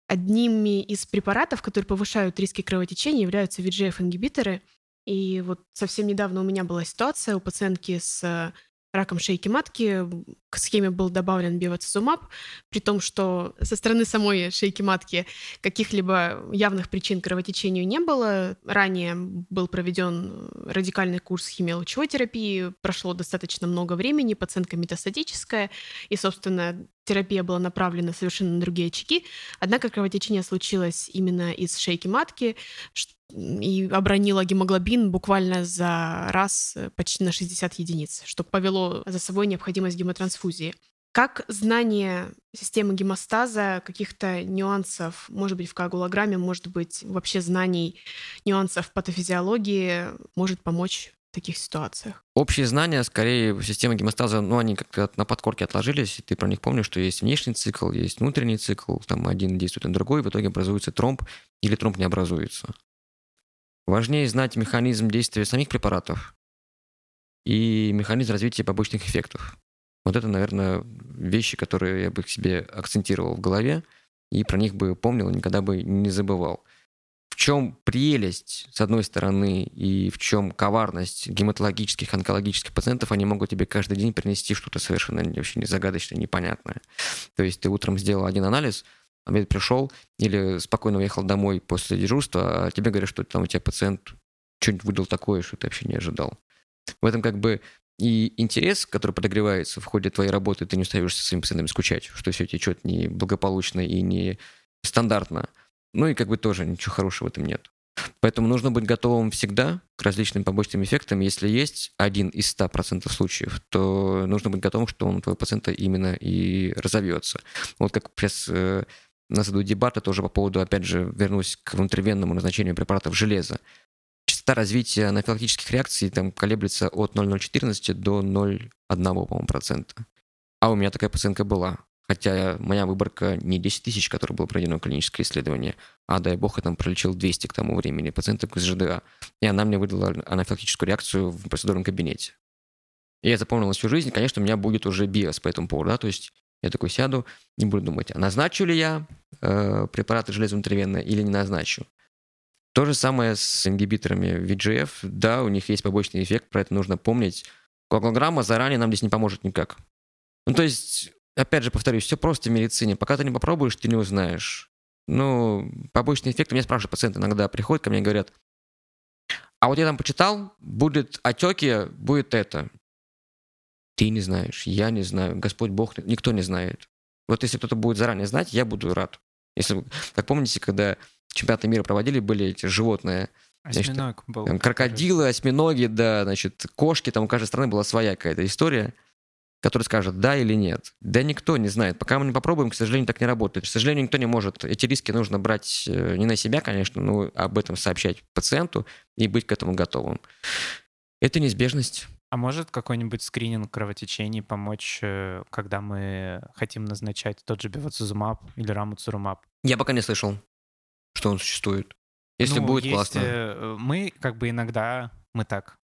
Одними из препаратов, которые повышают риски кровотечения, являются VEGF-ингибиторы. И вот совсем недавно у меня была ситуация у пациентки с раком шейки матки к схеме был добавлен бевацизумаб, при том, что со стороны самой шейки матки каких-либо явных причин кровотечению не было. Ранее был проведен радикальный курс химиолучевой терапии, прошло достаточно много времени, пациентка метастатическая, и, собственно, терапия была направлена совершенно на другие очаги, однако кровотечение случилось именно из шейки матки, и обронила гемоглобин буквально за раз э, почти на 60 единиц, что повело за собой необходимость гемотрансфузии. Как знание системы гемостаза, каких-то нюансов, может быть, в коагулограмме, может быть, вообще знаний нюансов патофизиологии может помочь в таких ситуациях? Общие знания, скорее, в системе гемостаза, ну, они как-то на подкорке отложились, и ты про них помнишь, что есть внешний цикл, есть внутренний цикл, там один действует на другой, в итоге образуется тромб, или тромб не образуется. Важнее знать механизм действия самих препаратов и механизм развития побочных эффектов. Вот это, наверное, вещи, которые я бы к себе акцентировал в голове и про них бы помнил, никогда бы не забывал. В чем прелесть, с одной стороны, и в чем коварность гематологических, онкологических пациентов, они могут тебе каждый день принести что-то совершенно вообще загадочное, непонятное. То есть ты утром сделал один анализ – обед пришел или спокойно уехал домой после дежурства, а тебе говорят, что там у тебя пациент что-нибудь выдал такое, что ты вообще не ожидал. В этом как бы и интерес, который подогревается в ходе твоей работы, ты не устаешь со своими пациентами скучать, что все течет не благополучно и не стандартно. Ну и как бы тоже ничего хорошего в этом нет. Поэтому нужно быть готовым всегда к различным побочным эффектам. Если есть один из 100% случаев, то нужно быть готовым, что он у твоего пациента именно и разовьется. Вот как сейчас э, нас дебаты тоже по поводу, опять же, вернусь к внутривенному назначению препаратов железа. Частота развития анафилактических реакций там колеблется от 0,014 до 0,1, по-моему, процента. А у меня такая пациентка была. Хотя моя выборка не 10 тысяч, которое было проведено клиническое исследование, а, дай бог, я там пролечил 200 к тому времени пациенток из ЖДА. И она мне выдала анафилактическую реакцию в процедурном кабинете. И я запомнил всю жизнь, конечно, у меня будет уже биос по этому поводу, да, то есть я такой сяду и буду думать, а назначу ли я э, препараты железа внутривенно или не назначу. То же самое с ингибиторами VGF. Да, у них есть побочный эффект, про это нужно помнить. Коагулограмма заранее нам здесь не поможет никак. Ну, то есть, опять же, повторюсь, все просто в медицине. Пока ты не попробуешь, ты не узнаешь. Ну, побочный эффект. Меня спрашивают пациенты иногда приходят ко мне и говорят, а вот я там почитал, будет отеки, будет это. Ты не знаешь, я не знаю, Господь Бог, никто не знает. Вот если кто-то будет заранее знать, я буду рад. Если, как помните, когда чемпионаты мира проводили, были эти животные, значит, Осьминог был. там, крокодилы, осьминоги, да, значит, кошки, там у каждой страны была своя какая-то история, которая скажет да или нет. Да никто не знает. Пока мы не попробуем, к сожалению, так не работает. К сожалению, никто не может. Эти риски нужно брать э, не на себя, конечно, но об этом сообщать пациенту и быть к этому готовым. Это неизбежность. А может какой-нибудь скрининг кровотечений помочь, э, когда мы хотим назначать тот же бевацизумаб или рамуцурумаб? Я пока не слышал, что он существует. Если Ну, будет, есть, классно. э, Мы как бы иногда, мы так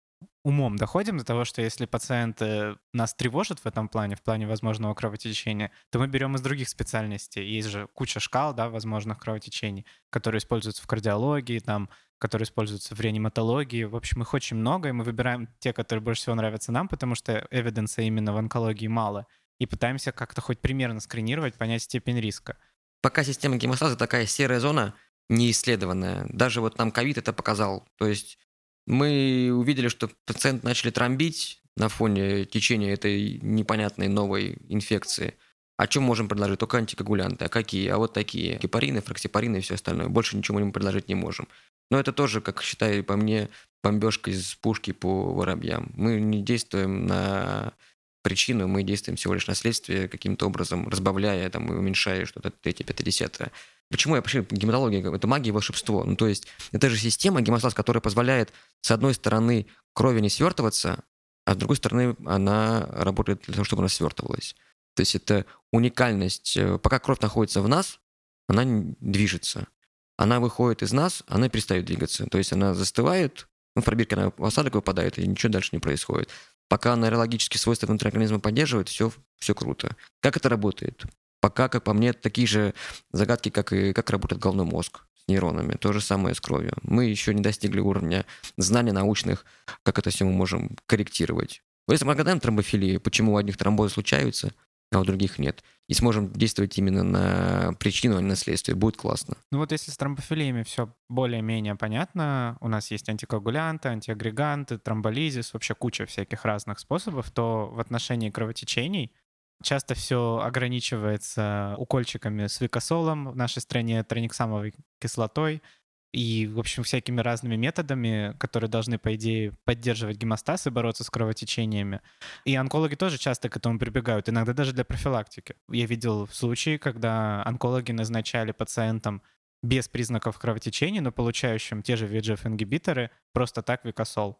умом доходим до того, что если пациент э, нас тревожит в этом плане, в плане возможного кровотечения, то мы берем из других специальностей. Есть же куча шкал, да, возможных кровотечений, которые используются в кардиологии, там, которые используются в реаниматологии. В общем, их очень много, и мы выбираем те, которые больше всего нравятся нам, потому что эвиденса именно в онкологии мало. И пытаемся как-то хоть примерно скринировать, понять степень риска. Пока система гемостаза такая серая зона, неисследованная. Даже вот нам ковид это показал. То есть мы увидели, что пациент начали тромбить на фоне течения этой непонятной новой инфекции. А что можем предложить? Только антикоагулянты. А какие? А вот такие. Гепарины, фраксипарины и все остальное. Больше ничего мы предложить не можем. Но это тоже, как считаю, по мне, бомбежка из пушки по воробьям. Мы не действуем на причину, мы действуем всего лишь на следствие, каким-то образом разбавляя там, и уменьшая что-то третье, пятое, десятое. Почему я вообще гематология? Это магия и волшебство. Ну, то есть это же система гемостаз, которая позволяет, с одной стороны, крови не свертываться, а с другой стороны, она работает для того, чтобы она свертывалась. То есть это уникальность. Э, пока кровь находится в нас, она движется. Она выходит из нас, она перестает двигаться. То есть она застывает, ну, в пробирке она в осадок выпадает, и ничего дальше не происходит. Пока нейрологические свойства внутри организма поддерживает, все, все круто. Как это работает? Пока, как по мне, такие же загадки, как и как работает головной мозг с нейронами. То же самое с кровью. Мы еще не достигли уровня знаний научных, как это все мы можем корректировать. Если мы отгадаем тромбофилии, почему у одних тромбозы случаются, а у других нет. И сможем действовать именно на причину, а не на следствие. Будет классно. Ну вот если с тромбофилиями все более-менее понятно, у нас есть антикоагулянты, антиагреганты, тромболизис, вообще куча всяких разных способов, то в отношении кровотечений часто все ограничивается укольчиками с викосолом, в нашей стране трониксамовой кислотой, и, в общем, всякими разными методами, которые должны, по идее, поддерживать гемостаз и бороться с кровотечениями. И онкологи тоже часто к этому прибегают, иногда даже для профилактики. Я видел случаи, когда онкологи назначали пациентам без признаков кровотечения, но получающим те же VEGF-ингибиторы, просто так викосол.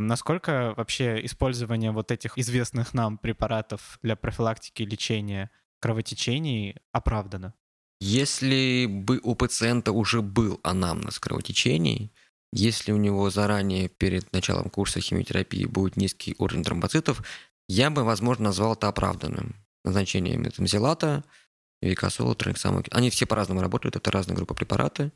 Насколько вообще использование вот этих известных нам препаратов для профилактики и лечения кровотечений оправдано? Если бы у пациента уже был анамнез кровотечений, если у него заранее перед началом курса химиотерапии будет низкий уровень тромбоцитов, я бы, возможно, назвал это оправданным. Назначение метамзелата, викосола, транексамок. Они все по-разному работают, это разные группы препараты.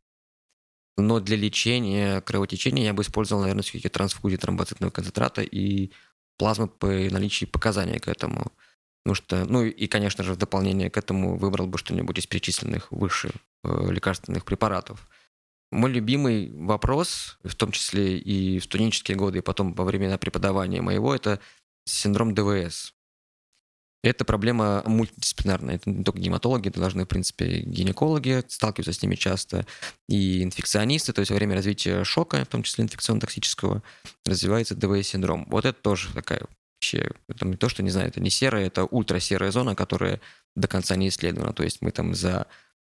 Но для лечения кровотечения я бы использовал, наверное, все-таки трансфузию тромбоцитного концентрата и плазмы по наличии показания к этому. Потому что, ну и, конечно же, в дополнение к этому выбрал бы что-нибудь из перечисленных выше э, лекарственных препаратов. Мой любимый вопрос, в том числе и в студенческие годы, и потом во времена преподавания моего, это синдром ДВС. Это проблема мультидисциплинарная. Это не только гематологи, это должны, в принципе, гинекологи сталкиваться с ними часто, и инфекционисты, то есть во время развития шока, в том числе инфекционно-токсического, развивается ДВС-синдром. Вот это тоже такая вообще, это не то, что, не знаю, это не серая, это ультрасерая зона, которая до конца не исследована. То есть мы там за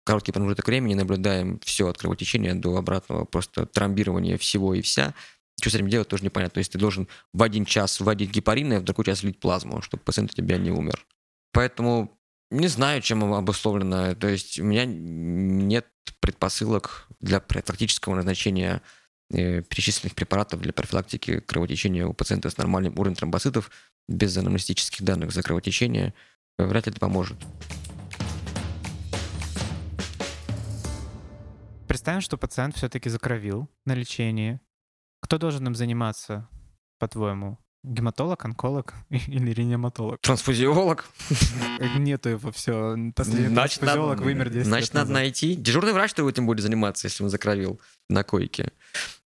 короткий промежуток времени наблюдаем все от кровотечения до обратного просто тромбирования всего и вся. Что с этим делать, тоже непонятно. То есть ты должен в один час вводить гепарины, а в другой час влить плазму, чтобы пациент у тебя не умер. Поэтому не знаю, чем обусловлено. То есть у меня нет предпосылок для практического назначения Э, перечисленных препаратов для профилактики кровотечения у пациента с нормальным уровнем тромбоцитов без анамнестических данных за кровотечение э, вряд ли это поможет. Представим, что пациент все-таки закровил на лечении. Кто должен им заниматься, по-твоему? Гематолог, онколог или реаниматолог? Трансфузиолог. Нету его, все. Последний значит, трансфузиолог надо, вымер 10 Значит, надо найти. Дежурный врач, который этим будет заниматься, если он закровил на койке.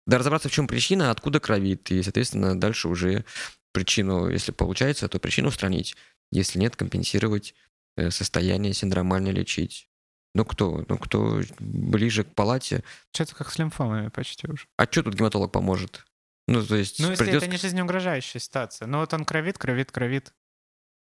Да разобраться, в чем причина, откуда кровит, и, соответственно, дальше уже причину, если получается, то причину устранить. Если нет, компенсировать э, состояние синдромально лечить. Ну кто? Ну кто ближе к палате? Что-то как с лимфомами почти уже. А что тут гематолог поможет? Ну, то есть... Ну, если придет... это не жизнеугрожающая ситуация. Ну, вот он кровит, кровит, кровит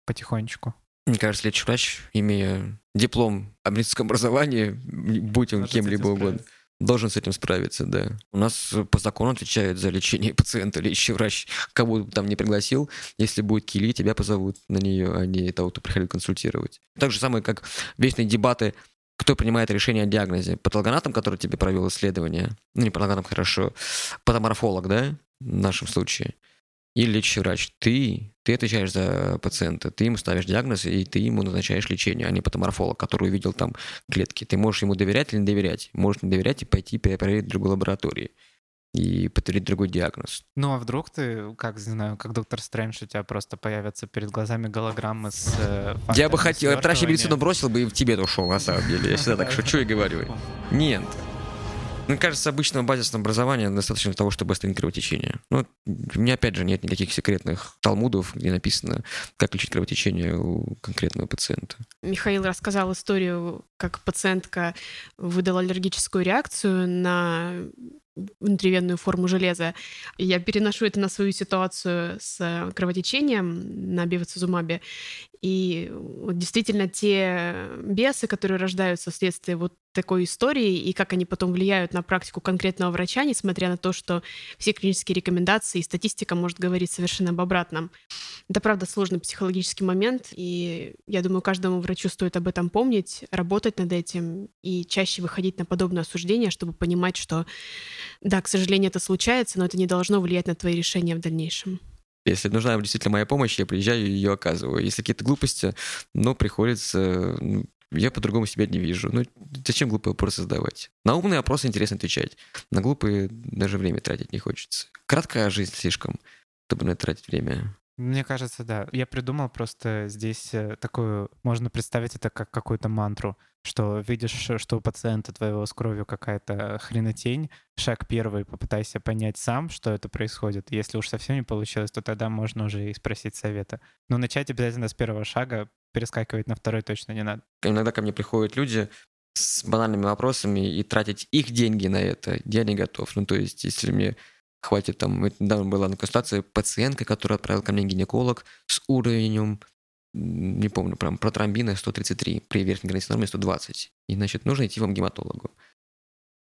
потихонечку. Мне кажется, лечащий врач, имея диплом о медицинском образовании, будь он кем-либо угодно, должен с этим справиться, да. У нас по закону отвечает за лечение пациента лечащий врач. Кого бы там не пригласил, если будет кили, тебя позовут на нее, а не того, кто приходил консультировать. Так же самое, как вечные дебаты кто принимает решение о диагнозе? Патологоанатом, который тебе провел исследование, ну не патологоанатом, хорошо, патоморфолог, да, в нашем случае, или лечащий врач. Ты, ты отвечаешь за пациента, ты ему ставишь диагноз, и ты ему назначаешь лечение, а не патоморфолог, который увидел там клетки. Ты можешь ему доверять или не доверять. Можешь не доверять и пойти проверить в другой лаборатории и подтвердить другой диагноз. Ну а вдруг ты, как не знаю, как доктор Стрэндж, у тебя просто появятся перед глазами голограммы с э, Я бы хотел, я тращи медицину бросил бы и в тебе ушел, на самом деле. Я всегда так шучу и говорю. Нет. Мне кажется, обычного базисного образования достаточно для того, чтобы остановить кровотечение. Ну, у меня, опять же, нет никаких секретных талмудов, где написано, как лечить кровотечение у конкретного пациента. Михаил рассказал историю, как пациентка выдала аллергическую реакцию на внутривенную форму железа. Я переношу это на свою ситуацию с кровотечением на бивацизумабе. И вот действительно те бесы, которые рождаются вследствие вот такой истории, и как они потом влияют на практику конкретного врача, несмотря на то, что все клинические рекомендации и статистика может говорить совершенно об обратном. Это, правда, сложный психологический момент, и я думаю, каждому врачу стоит об этом помнить, работать над этим и чаще выходить на подобное осуждение, чтобы понимать, что, да, к сожалению, это случается, но это не должно влиять на твои решения в дальнейшем. Если нужна действительно моя помощь, я приезжаю и ее оказываю. Если какие-то глупости, но приходится... ну, Я по-другому себя не вижу. Ну, зачем глупые вопросы задавать? На умные вопросы интересно отвечать. На глупые даже время тратить не хочется. Краткая жизнь слишком, чтобы на это тратить время. Мне кажется, да. Я придумал просто здесь э, такую... Можно представить это как какую-то мантру, что видишь, э, что у пациента твоего с кровью какая-то хренотень, шаг первый, попытайся понять сам, что это происходит. Если уж совсем не получилось, то тогда можно уже и спросить совета. Но начать обязательно с первого шага, перескакивать на второй точно не надо. Иногда ко мне приходят люди с банальными вопросами, и тратить их деньги на это я не готов. Ну, то есть, если мне хватит там... Недавно была на консультации пациентка, которую отправил ко мне гинеколог с уровнем, не помню, прям протромбина 133, при верхней границе нормы 120. И, значит, нужно идти вам к гематологу.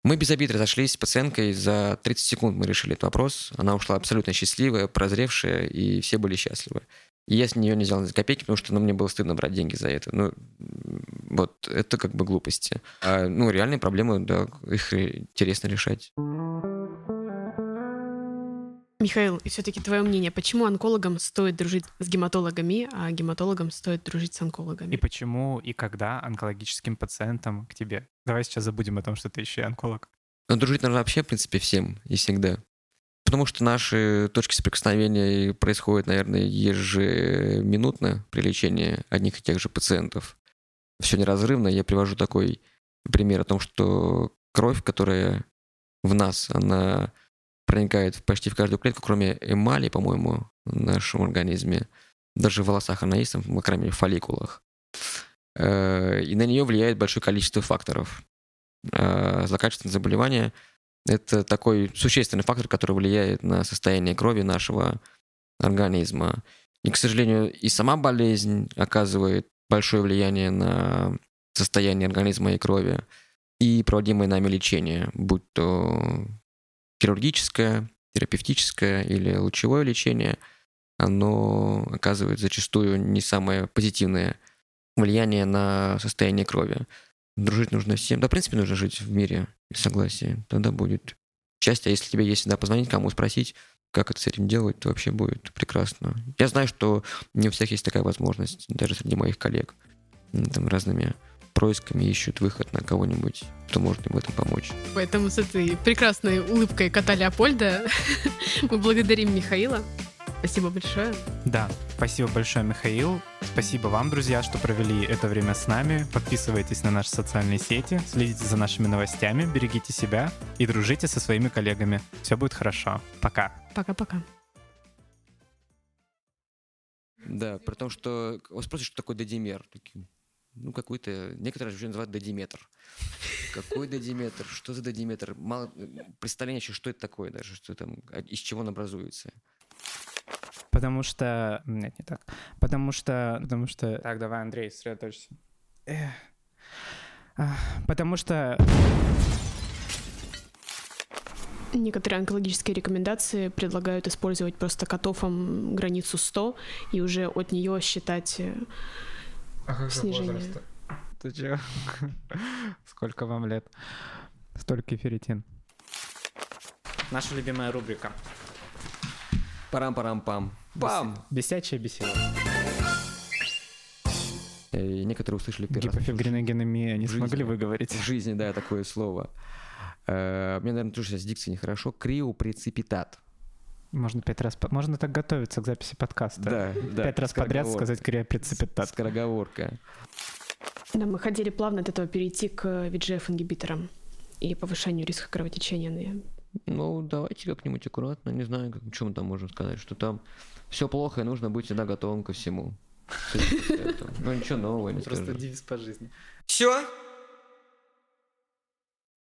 Мы без обид разошлись с пациенткой, за 30 секунд мы решили этот вопрос. Она ушла абсолютно счастливая, прозревшая, и все были счастливы. И я с нее не взял ни копейки, потому что ну, мне было стыдно брать деньги за это. Ну, вот, это как бы глупости. А, ну, реальные проблемы, да, их интересно решать. Михаил, и все-таки твое мнение, почему онкологам стоит дружить с гематологами, а гематологам стоит дружить с онкологами? И почему и когда онкологическим пациентам к тебе? Давай сейчас забудем о том, что ты еще и онколог. Но дружить нужно вообще, в принципе, всем и всегда. Потому что наши точки соприкосновения происходят, наверное, ежеминутно при лечении одних и тех же пациентов. Все неразрывно. Я привожу такой пример о том, что кровь, которая в нас, она проникает почти в каждую клетку, кроме эмали, по-моему, в нашем организме. Даже в волосах она есть, там, по крайней мере, в фолликулах. Э, И на нее влияет большое количество факторов. Э, Злокачественное заболевание – это такой существенный фактор, который влияет на состояние крови нашего организма. И, к сожалению, и сама болезнь оказывает большое влияние на состояние организма и крови, и проводимое нами лечение, будь то хирургическое, терапевтическое или лучевое лечение, оно оказывает зачастую не самое позитивное влияние на состояние крови. Дружить нужно всем. Да, в принципе, нужно жить в мире и согласии. Тогда будет счастье. А если тебе есть всегда позвонить кому, спросить, как это с этим делать, то вообще будет прекрасно. Я знаю, что не у всех есть такая возможность, даже среди моих коллег. Там разными происками ищут выход на кого-нибудь, кто может им в этом помочь. Поэтому с этой прекрасной улыбкой кота Леопольда мы благодарим Михаила. Спасибо большое. Да, спасибо большое, Михаил. Спасибо вам, друзья, что провели это время с нами. Подписывайтесь на наши социальные сети, следите за нашими новостями, берегите себя и дружите со своими коллегами. Все будет хорошо. Пока. Пока-пока. Да, при том, что вас спросят, что такое додимер. Такие, Ну, какой-то... Некоторые уже называют додиметр. Какой додиметр? Что за додиметр? Мало представления еще, что это такое даже, что там, а из чего он образуется. Потому что... Нет, не так. Потому что... Потому что... Так, давай, Андрей, сосредоточься. Эх. Потому что... Некоторые онкологические рекомендации предлагают использовать просто катофом границу 100 и уже от нее считать э, снижение. Ты чё? Сколько вам лет? Столько ферритин. Наша любимая рубрика. Парам-парам-пам. Пам! Бесячая беседа. Э, И некоторые услышали первый раз Гипофибриногенемия не смогли выговорить. в жизни, да, такое слово. Э, Мне, наверное, тоже сейчас с дикцией нехорошо. Криопреципитат. Можно пять раз... Можно так готовиться к записи подкаста. Да, да. Пять раз подряд сказать криопреципитат. Скороговорка. Да, мы хотели плавно от этого перейти к VGF-ингибиторам. и повышению риска кровотечения. на- Ну, давайте как-нибудь аккуратно. Не знаю, как, что мы там можем сказать. Что там все плохо, и нужно быть всегда готовым ко всему. Ну, ничего нового не Просто девиз по жизни. Все,